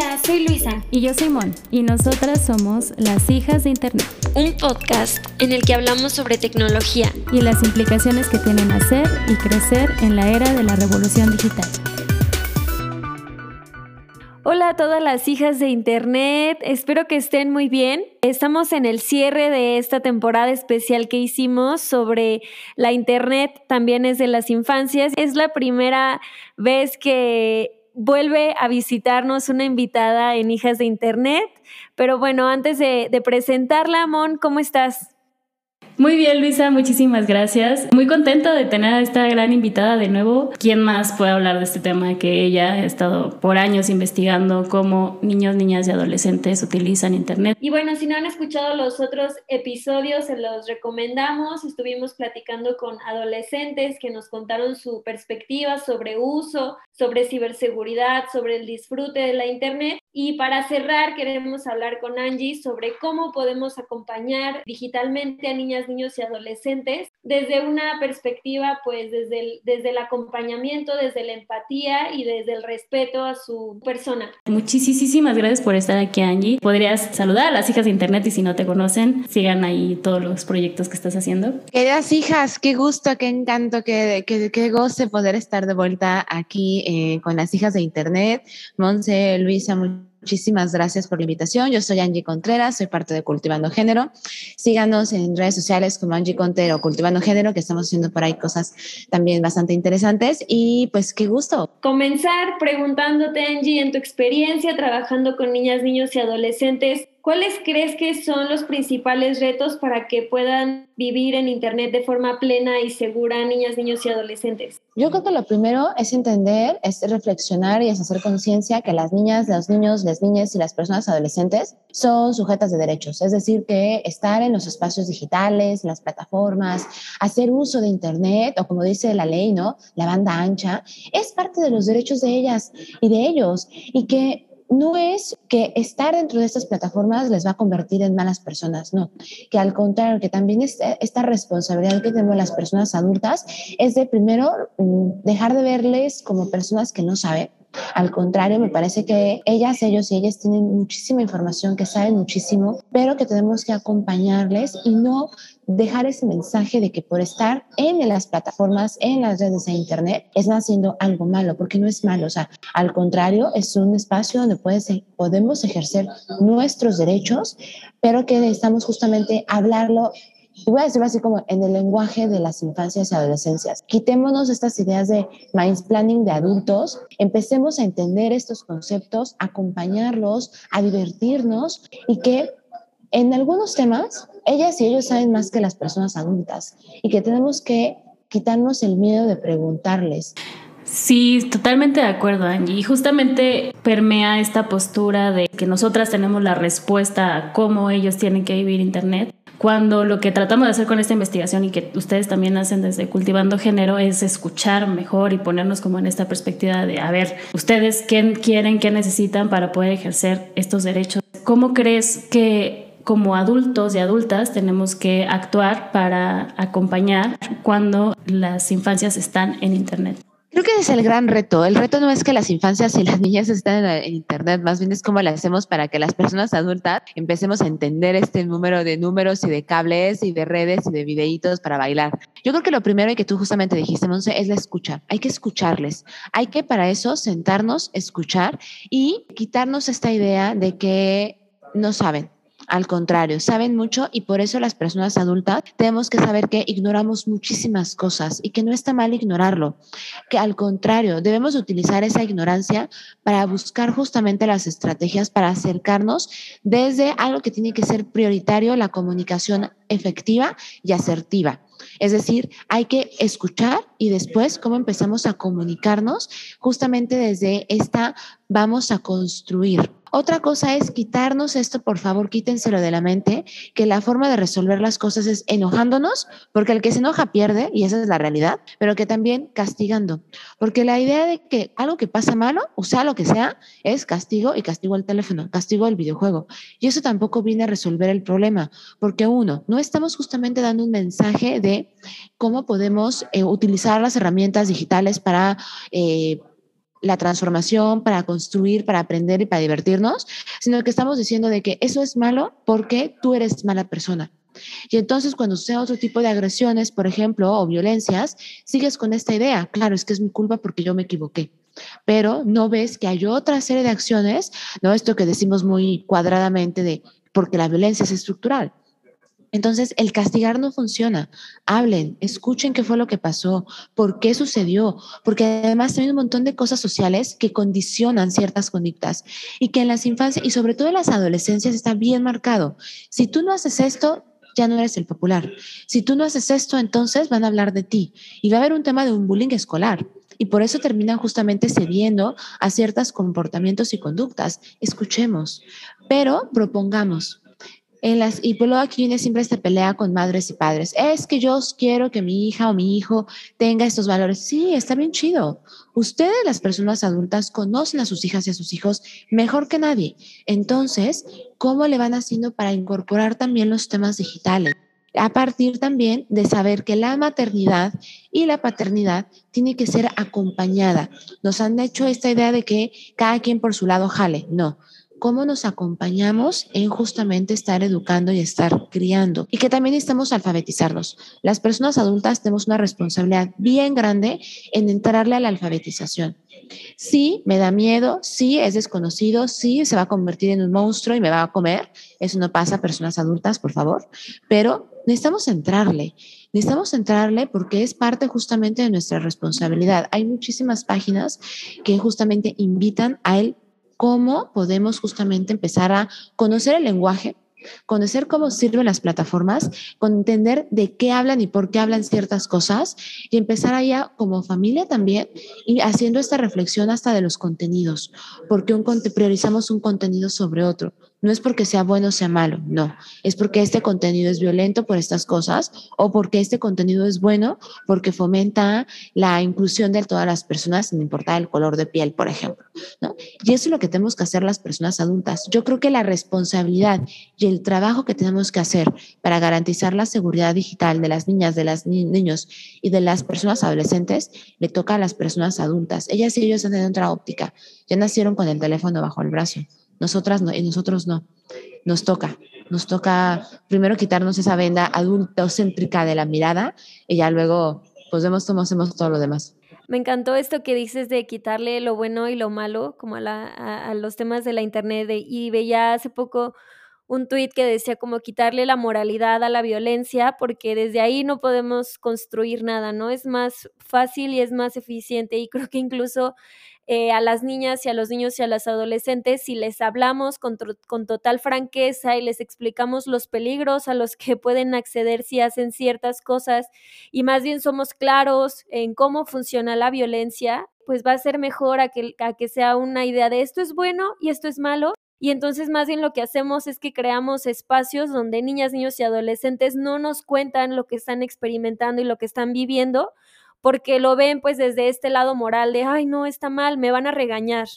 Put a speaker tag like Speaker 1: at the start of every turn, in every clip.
Speaker 1: Hola, soy Luisa.
Speaker 2: Y yo soy Mon. Y nosotras somos las hijas de Internet.
Speaker 1: Un podcast en el que hablamos sobre tecnología.
Speaker 2: Y las implicaciones que tienen hacer y crecer en la era de la revolución digital. Hola a todas las hijas de Internet, espero que estén muy bien. Estamos en el cierre de esta temporada especial que hicimos sobre la Internet, también es de las infancias. Es la primera vez que vuelve a visitarnos una invitada en Hijas de Internet. Pero bueno, antes de, presentarla, Mon, ¿cómo estás?
Speaker 3: Muy bien, Luisa, muchísimas gracias. Muy contenta de tener a esta gran invitada de nuevo. ¿Quién más puede hablar de este tema que ella ha estado por años investigando cómo niños, niñas y adolescentes utilizan Internet?
Speaker 1: Y bueno, si no han escuchado los otros episodios, se los recomendamos. Estuvimos platicando con adolescentes que nos contaron su perspectiva sobre uso, sobre ciberseguridad, sobre el disfrute de la Internet. Y para cerrar, queremos hablar con Angie sobre cómo podemos acompañar digitalmente a niñas niños y adolescentes desde una perspectiva, pues desde el, desde el acompañamiento, desde la empatía y desde el respeto a su persona.
Speaker 3: Muchísimas gracias por estar aquí, Angie. Podrías saludar a las hijas de Internet y si no te conocen, sigan ahí todos los proyectos que estás haciendo.
Speaker 4: Queridas hijas, qué gusto, qué encanto, qué, qué, qué goce poder estar de vuelta aquí eh, con las hijas de Internet. Monse, Luisa, Muchísimas gracias por la invitación. Yo soy Angie Contreras, soy parte de Cultivando Género. Síganos en redes sociales como Angie Contero, Cultivando Género, que estamos haciendo por ahí cosas también bastante interesantes. Y pues qué gusto.
Speaker 1: Comenzar preguntándote, Angie, en tu experiencia trabajando con niñas, niños y adolescentes, ¿Cuáles crees que son los principales retos para que puedan vivir en Internet de forma plena y segura niñas, niños y adolescentes?
Speaker 4: Yo creo que lo primero es entender, es reflexionar y es hacer conciencia que las niñas, los niños, las niñas y las personas adolescentes son sujetas de derechos. Es decir, que estar en los espacios digitales, las plataformas, hacer uso de Internet o como dice la ley, ¿no? La banda ancha, es parte de los derechos de ellas y de ellos y que no es que estar dentro de estas plataformas les va a convertir en malas personas, no, que al contrario, que también esta responsabilidad que tenemos las personas adultas es de primero mm, dejar de verles como personas que no saben, al contrario, me parece que ellas, ellos y ellas tienen muchísima información, que saben muchísimo, pero que tenemos que acompañarles y no dejar ese mensaje de que por estar en las plataformas, en las redes de Internet, es haciendo algo malo, porque no es malo. O sea, al contrario, es un espacio donde podemos ejercer nuestros derechos, pero que necesitamos justamente hablarlo y voy a decirlo así como en el lenguaje de las infancias y adolescencias. Quitémonos estas ideas de planning de adultos, empecemos a entender estos conceptos, acompañarlos, a divertirnos y que en algunos temas ellas y ellos saben más que las personas adultas y que tenemos que quitarnos el miedo de preguntarles.
Speaker 3: Sí, totalmente de acuerdo, Angie. Y justamente permea esta postura de que nosotras tenemos la respuesta a cómo ellos tienen que vivir Internet cuando lo que tratamos de hacer con esta investigación y que ustedes también hacen desde Cultivando Género es escuchar mejor y ponernos como en esta perspectiva de, a ver, ustedes qué quieren, qué necesitan para poder ejercer estos derechos. ¿Cómo crees que como adultos y adultas tenemos que actuar para acompañar cuando las infancias están en Internet?
Speaker 4: Creo que es el gran reto. El reto no es que las infancias y las niñas estén en, Internet, más bien es cómo le hacemos para que las personas adultas empecemos a entender este número de números y de cables y de redes y de videitos para bailar. Yo creo que lo primero que tú justamente dijiste, Monse, es la escucha. Hay que escucharles. Hay que para eso sentarnos, escuchar y quitarnos esta idea de que no saben al contrario, saben mucho y por eso las personas adultas tenemos que saber que ignoramos muchísimas cosas y que no está mal ignorarlo, que al contrario, debemos utilizar esa ignorancia para buscar justamente las estrategias para acercarnos desde algo que tiene que ser prioritario, la comunicación efectiva y asertiva. Es decir, hay que escuchar y después cómo empezamos a comunicarnos justamente desde esta vamos a construir. Otra cosa es quitarnos esto, por favor, quítenselo de la mente, que la forma de resolver las cosas es enojándonos, porque el que se enoja pierde, y esa es la realidad, pero que también castigando, porque la idea de que algo que pasa malo, o sea, lo que sea, es castigo y castigo el teléfono, castigo el videojuego. Y eso tampoco viene a resolver el problema, porque uno, no estamos justamente dando un mensaje de cómo podemos eh, utilizar las herramientas digitales para... Eh, la transformación, para construir, para aprender y para divertirnos, sino que estamos diciendo de que eso es malo porque tú eres mala persona. Y entonces cuando sea otro tipo de agresiones, por ejemplo, o violencias, sigues con esta idea, claro, es que es mi culpa porque yo me equivoqué. Pero no ves que hay otra serie de acciones, ¿no? Esto que decimos muy cuadradamente de porque la violencia es estructural. Entonces, el castigar no funciona. Hablen, escuchen qué fue lo que pasó, por qué sucedió, porque además hay un montón de cosas sociales que condicionan ciertas conductas y que en las infancias y sobre todo en las adolescencias está bien marcado. Si tú no haces esto, ya no eres el popular. Si tú no haces esto, entonces van a hablar de ti y va a haber un tema de un bullying escolar. Y por eso terminan justamente cediendo a ciertos comportamientos y conductas. Escuchemos, pero propongamos en las, y luego aquí viene siempre esta pelea con madres y padres. Es que yo quiero que mi hija o mi hijo tenga estos valores. Sí, está bien chido. Ustedes, las personas adultas, conocen a sus hijas y a sus hijos mejor que nadie. Entonces, ¿cómo le van haciendo para incorporar también los temas digitales? A partir también de saber que la maternidad y la paternidad tiene que ser acompañada. Nos han hecho esta idea de que cada quien por su lado jale. No, cómo nos acompañamos en justamente estar educando y estar criando. Y que también necesitamos alfabetizarnos. Las personas adultas tenemos una responsabilidad bien grande en entrarle a la alfabetización. Sí, me da miedo, sí, es desconocido, sí, se va a convertir en un monstruo y me va a comer. Eso no pasa a personas adultas, por favor. Pero necesitamos entrarle. Necesitamos entrarle porque es parte justamente de nuestra responsabilidad. Hay muchísimas páginas que justamente invitan a él cómo podemos justamente empezar a conocer el lenguaje, conocer cómo sirven las plataformas, entender de qué hablan y por qué hablan ciertas cosas y empezar allá como familia también y haciendo esta reflexión hasta de los contenidos, porque un, priorizamos un contenido sobre otro. No es porque sea bueno o sea malo, no. Es porque este contenido es violento por estas cosas o porque este contenido es bueno porque fomenta la inclusión de todas las personas sin importar el color de piel, por ejemplo. ¿no? Y eso es lo que tenemos que hacer las personas adultas. Yo creo que la responsabilidad el trabajo que tenemos que hacer para garantizar la seguridad digital de las niñas, de los niños y de las personas adolescentes le toca a las personas adultas. Ellas y ellos han otra óptica. Ya nacieron con el teléfono bajo el brazo nosotras no, y nosotros no. Nos toca, nos toca primero quitarnos esa venda adultocéntrica de la mirada y ya luego, pues vemos cómo hacemos todo lo demás.
Speaker 2: Me encantó esto que dices de quitarle lo bueno y lo malo, como a, la, a, los temas de la internet. y veía hace poco un tuit que decía como quitarle la moralidad a la violencia, porque desde ahí no podemos construir nada, ¿no? Es más fácil y es más eficiente. Y creo que incluso eh, a las niñas y a los niños y a las adolescentes si les hablamos con, con, total franqueza y les explicamos los peligros a los que pueden acceder si hacen ciertas cosas y más bien somos claros en cómo funciona la violencia, pues va a ser mejor a que, a que sea una idea de esto es bueno y esto es malo. Y entonces más bien lo que hacemos es que creamos espacios donde niñas, niños y adolescentes no nos cuentan lo que están experimentando y lo que están viviendo, porque lo ven pues desde este lado moral de, ay, no, está mal, me van a regañar.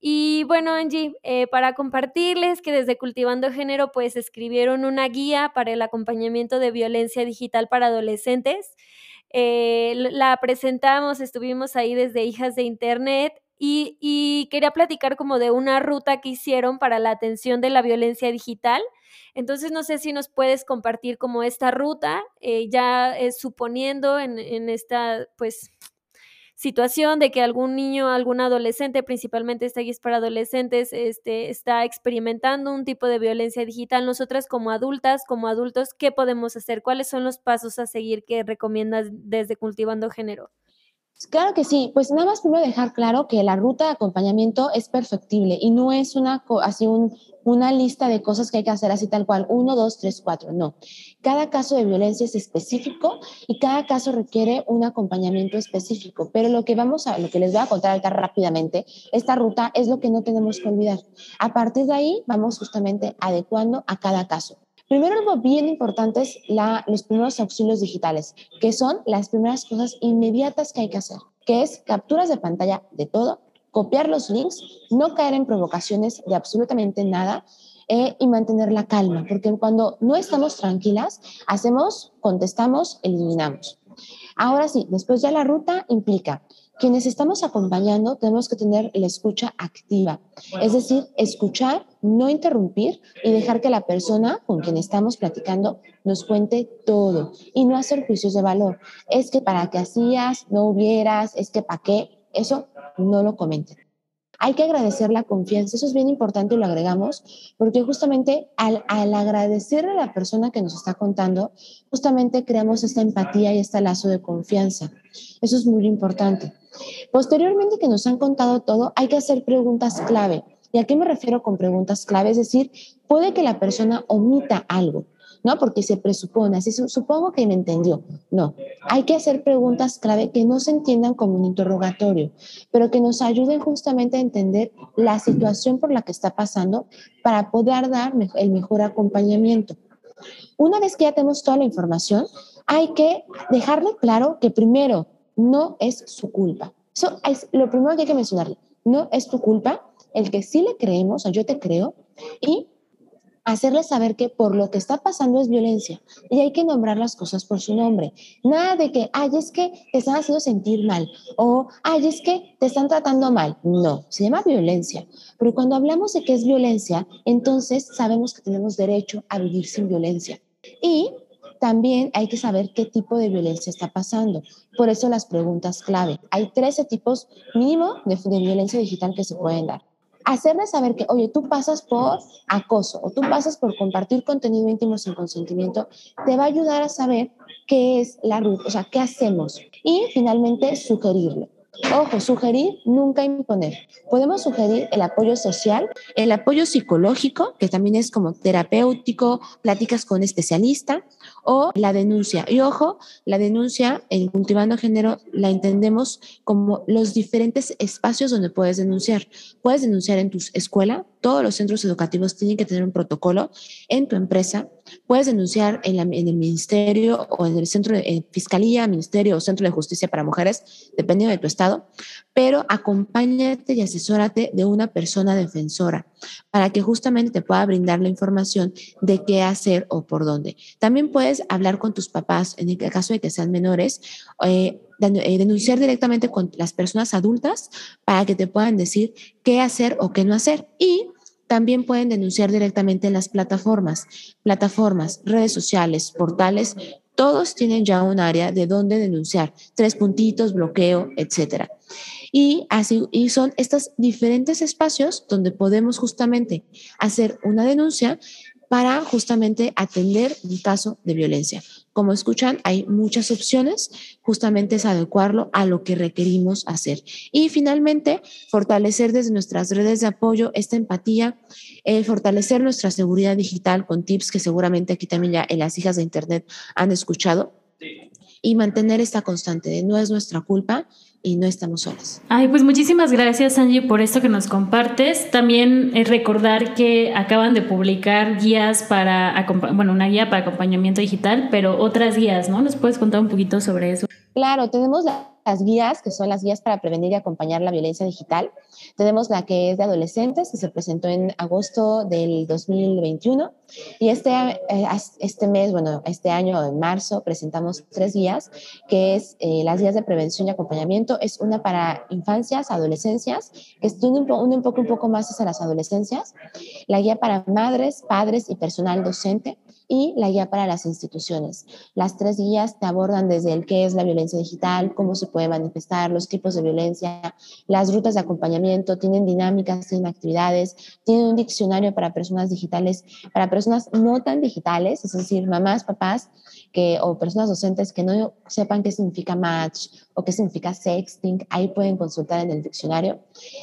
Speaker 2: Y bueno, Angie, eh, para compartirles que desde Cultivando Género pues escribieron una guía para el acompañamiento de violencia digital para adolescentes. Eh, la presentamos, estuvimos ahí desde Hijas de Internet y, y, quería platicar como de una ruta que hicieron para la atención de la violencia digital. Entonces, no sé si nos puedes compartir como esta ruta, eh, ya es suponiendo en, en, esta, pues, situación de que algún niño, algún adolescente, principalmente esta guía es para adolescentes, este, está experimentando un tipo de violencia digital. Nosotras como adultas, como adultos, ¿qué podemos hacer? ¿Cuáles son los pasos a seguir que recomiendas desde Cultivando Género?
Speaker 4: Claro que sí, pues nada más primero dejar claro que la ruta de acompañamiento es perfectible y no es una, así un, una lista de cosas que hay que hacer así tal cual, uno, dos, tres, cuatro, no. Cada caso de violencia es específico y cada caso requiere un acompañamiento específico, pero lo que vamos a, lo que les voy a contar rápidamente, esta ruta es lo que no tenemos que olvidar. A partir de ahí vamos justamente adecuando a cada caso. Primero, algo bien importante es la, los primeros auxilios digitales, que son las primeras cosas inmediatas que hay que hacer, que es capturas de pantalla de todo, copiar los links, no caer en provocaciones de absolutamente nada eh, y mantener la calma, porque cuando no estamos tranquilas, hacemos, contestamos, eliminamos. Ahora sí, después ya la ruta implica quienes estamos acompañando tenemos que tener la escucha activa, es decir, escuchar, no interrumpir y dejar que la persona con quien estamos platicando nos cuente todo y no hacer juicios de valor. Es que para qué hacías, no hubieras, es que para qué, eso no lo comenten. Hay que agradecer la confianza, eso es bien importante y lo agregamos, porque justamente al, al agradecerle a la persona que nos está contando, justamente creamos esta empatía y este lazo de confianza. Eso es muy importante. Posteriormente que nos han contado todo, hay que hacer preguntas clave. ¿Y a qué me refiero con preguntas clave? Es decir, puede que la persona omita algo, ¿no? Porque se presupone, así supongo que me entendió. No, hay que hacer preguntas clave que no se entiendan como un interrogatorio, pero que nos ayuden justamente a entender la situación por la que está pasando para poder dar el mejor acompañamiento. Una vez que ya tenemos toda la información, hay que dejarle claro que primero no es su culpa. Eso es lo primero que hay que mencionarle. No es tu culpa, el que sí le creemos, yo te creo, y hacerle saber que por lo que está pasando es violencia y hay que nombrar las cosas por su nombre. Nada de que, ay, es que te están haciendo sentir mal o, ay, es que te están tratando mal. No, se llama violencia. Pero cuando hablamos de que es violencia, entonces sabemos que tenemos derecho a vivir sin violencia. Y también hay que saber qué tipo de violencia está pasando. Por eso las preguntas clave. Hay 13 tipos mínimo de, violencia digital que se pueden dar. Hacerle saber que, oye, tú pasas por acoso o tú pasas por compartir contenido íntimo sin consentimiento, te va a ayudar a saber qué es la ruta, o sea, qué hacemos. Y finalmente, sugerirle. Ojo, sugerir, nunca imponer. Podemos sugerir el apoyo social, el apoyo psicológico, que también es como terapéutico, pláticas con especialista, o la denuncia. Y ojo, la denuncia en Cultivando Género la entendemos como los diferentes espacios donde puedes denunciar. Puedes denunciar en tu escuela, todos los centros educativos tienen que tener un protocolo, en tu empresa, puedes denunciar en, el ministerio o en el centro de fiscalía, ministerio o centro de justicia para mujeres, dependiendo de tu estado, pero acompáñate y asesórate de una persona defensora para que justamente te pueda brindar la información de qué hacer o por dónde. También puedes hablar con tus papás en el caso de que sean menores. Eh, eh, denunciar directamente con las personas adultas para que te puedan decir qué hacer o qué no hacer. Y también pueden denunciar directamente en las plataformas, plataformas, redes sociales, portales. Todos tienen ya un área de dónde denunciar, tres puntitos, bloqueo, etcétera. Y así y son estos diferentes espacios donde podemos justamente hacer una denuncia para justamente atender un caso de violencia. Como escuchan, hay muchas opciones, justamente es adecuarlo a lo que requerimos hacer. Y finalmente, fortalecer desde nuestras redes de apoyo esta empatía, eh, fortalecer nuestra seguridad digital con tips que seguramente aquí también ya en las hijas de Internet han escuchado. Y mantener esta constante de no es nuestra culpa, y no estamos solas.
Speaker 3: Ay, pues muchísimas gracias Angie por esto que nos compartes. También es recordar que acaban de publicar guías para, bueno, una guía para acompañamiento digital, pero otras guías, ¿no? ¿Nos puedes contar un poquito sobre eso?
Speaker 4: Claro, tenemos las guías, que son las guías para prevenir y acompañar la violencia digital. Tenemos la que es de adolescentes, que se presentó en agosto del 2021. Y este, eh, este mes, bueno, este año, en marzo, presentamos tres guías, que es eh, las guías de prevención y acompañamiento. Es una para infancias, adolescencias, que estudia un, un un poco más hacia las adolescencias. La guía para madres, padres y personal docente y la guía para las instituciones. Las tres guías te abordan desde el qué es la violencia digital, cómo se puede manifestar, los tipos de violencia, las rutas de acompañamiento, tienen dinámicas, tienen actividades, tienen un diccionario para personas digitales, para personas no tan digitales, es decir, mamás, papás que, o personas docentes que no sepan qué significa match o qué significa sexting, ahí pueden consultar en el diccionario.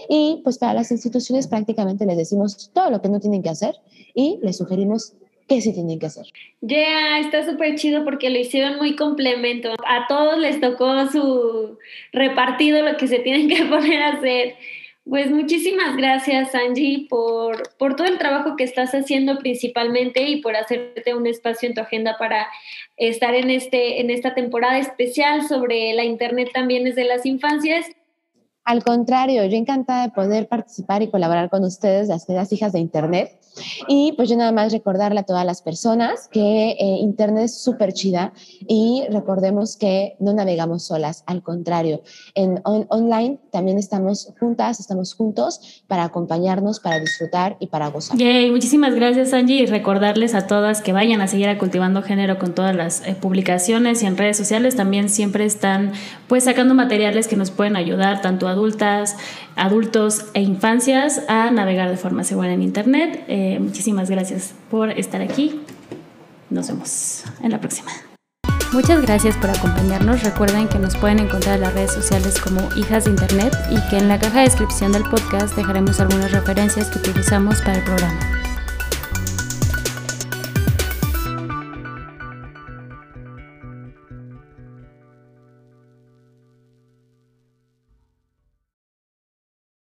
Speaker 4: Y pues para las instituciones prácticamente les decimos todo lo que no tienen que hacer y les sugerimos qué sí tienen que hacer.
Speaker 1: Ya, está súper chido porque lo hicieron muy complemento. A todos les tocó su repartido lo que se tienen que poner a hacer. Pues muchísimas gracias, Angie, por, por todo el trabajo que estás haciendo principalmente y por hacerte un espacio en tu agenda para estar en, este, en esta temporada especial sobre la Internet también desde las infancias.
Speaker 4: Al contrario, yo encantada de poder participar y colaborar con ustedes, las queridas hijas de Internet. Y pues yo nada más recordarle a todas las personas que eh, Internet es súper chida y recordemos que no navegamos solas, al contrario, en online también estamos juntas, estamos juntos para acompañarnos, para disfrutar y para gozar.
Speaker 3: Yay, muchísimas gracias Angie y recordarles a todas que vayan a seguir a Cultivando Género con todas las eh, publicaciones y en redes sociales también siempre están pues sacando materiales que nos pueden ayudar tanto adultas, adultos e infancias a navegar de forma segura en Internet. Eh, muchísimas gracias por estar aquí. Nos vemos en la próxima.
Speaker 2: Muchas gracias por acompañarnos. Recuerden que nos pueden encontrar en las redes sociales como Hijas de Internet y que en la caja de descripción del podcast dejaremos algunas referencias que utilizamos para el programa.